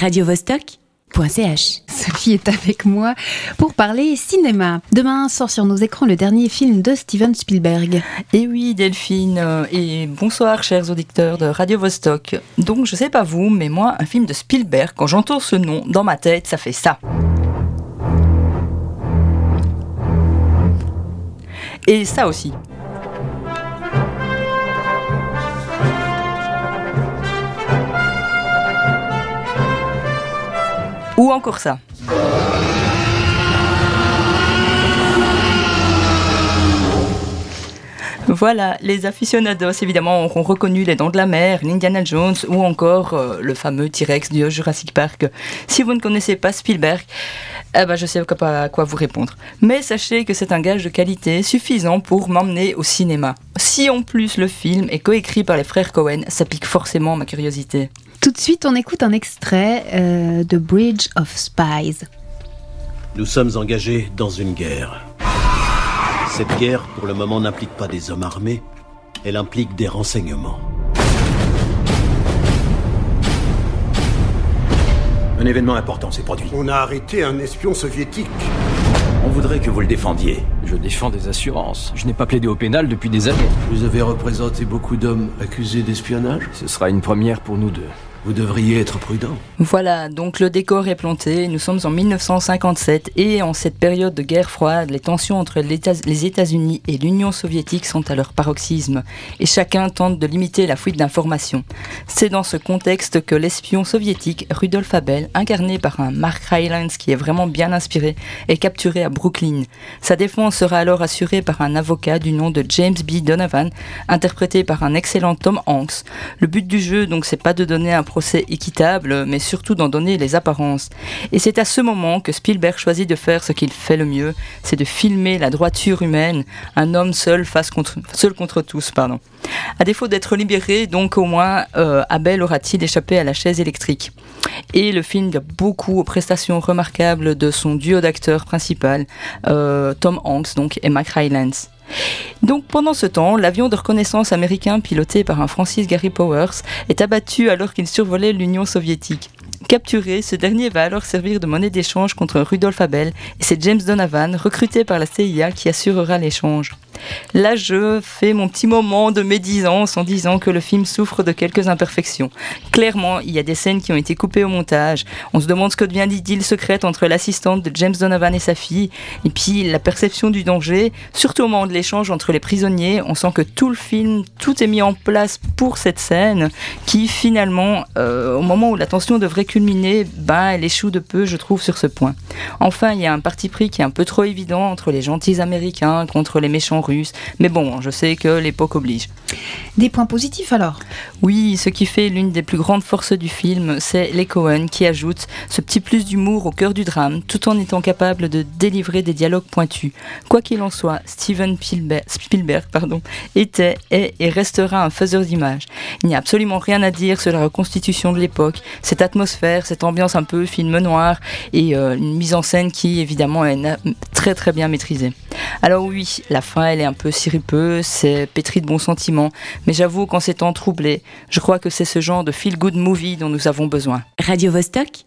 radiovostok.ch. Sophie est avec moi pour parler cinéma. Demain sort sur nos écrans le dernier film de Steven Spielberg. Et oui, Delphine, euh, et bonsoir, chers auditeurs de Radio Vostok. Donc, je sais pas vous, mais moi, un film de Spielberg, quand j'entends ce nom dans ma tête, ça fait ça. Et ça aussi. Ou encore ça. Voilà, les aficionados évidemment auront reconnu Les Dents de la Mer, l'Indiana Jones ou encore euh, le fameux T-Rex du Jurassic Park. Si vous ne connaissez pas Spielberg, eh ben, je sais pas à quoi vous répondre. Mais sachez que c'est un gage de qualité suffisant pour m'emmener au cinéma. Si en plus le film est coécrit par les frères Cohen, ça pique forcément ma curiosité. Tout de suite, on écoute un extrait euh, de Bridge of Spies. Nous sommes engagés dans une guerre. Cette guerre, pour le moment, n'implique pas des hommes armés, elle implique des renseignements. Un événement important s'est produit. On a arrêté un espion soviétique. On voudrait que vous le défendiez. Je défends des assurances. Je n'ai pas plaidé au pénal depuis des années. Vous avez représenté beaucoup d'hommes accusés d'espionnage? Ce sera une première pour nous deux. Vous devriez être prudent. Voilà, donc le décor est planté, nous sommes en 1957 et en cette période de guerre froide, les tensions entre les États-Unis et l'Union soviétique sont à leur paroxysme et chacun tente de limiter la fuite d'informations. C'est dans ce contexte que l'espion soviétique Rudolf Abel, incarné par un Mark Rylance qui est vraiment bien inspiré, est capturé à Brooklyn. Sa défense sera alors assurée par un avocat du nom de James B. Donovan, interprété par un excellent Tom Hanks. Le but du jeu, donc, c'est pas de donner un procès équitable, mais surtout d'en donner les apparences. Et c'est à ce moment que Spielberg choisit de faire ce qu'il fait le mieux, c'est de filmer la droiture humaine, un homme seul face contre, seul contre tous, pardon. À défaut d'être libéré, donc au moins euh, Abel aura-t-il échappé à la chaise électrique. Et le film a beaucoup aux prestations remarquables de son duo d'acteurs principal, euh, Tom Hanks donc et Mac Rylance. Donc pendant ce temps, l'avion de reconnaissance américain piloté par un Francis Gary Powers est abattu alors qu'il survolait l'Union soviétique. Capturé, ce dernier va alors servir de monnaie d'échange contre Rudolf Abel et c'est James Donovan, recruté par la CIA, qui assurera l'échange. Là, je fais mon petit moment de médisance en disant que le film souffre de quelques imperfections. Clairement, il y a des scènes qui ont été coupées au montage. On se demande ce que devient l'idylle secrète entre l'assistante de James Donovan et sa fille, et puis la perception du danger, surtout au moment de l'échange entre les prisonniers. On sent que tout le film, tout est mis en place pour cette scène, qui finalement, euh, au moment où la tension devrait culminer, ben, elle échoue de peu, je trouve, sur ce point. Enfin, il y a un parti pris qui est un peu trop évident entre les gentils américains contre les méchants russes. Mais bon, je sais que l'époque oblige. Des points positifs alors? Oui, ce qui fait l'une des plus grandes forces du film, c'est les Cohen qui ajoutent ce petit plus d'humour au cœur du drame, tout en étant capable de délivrer des dialogues pointus. Quoi qu'il en soit, Steven Spielberg, pardon, était, est et restera un faiseur d'images. Il n'y a absolument rien à dire sur la reconstitution de l'époque, cette atmosphère, cette ambiance un peu film noir et euh, une mise en scène qui évidemment est très très bien maîtrisée. Alors oui, la fin elle est un peu siripeuse, c'est pétri de bons sentiments, mais j'avoue qu'en ces temps troublés, je crois que c'est ce genre de feel-good movie dont nous avons besoin. Radio -Vostok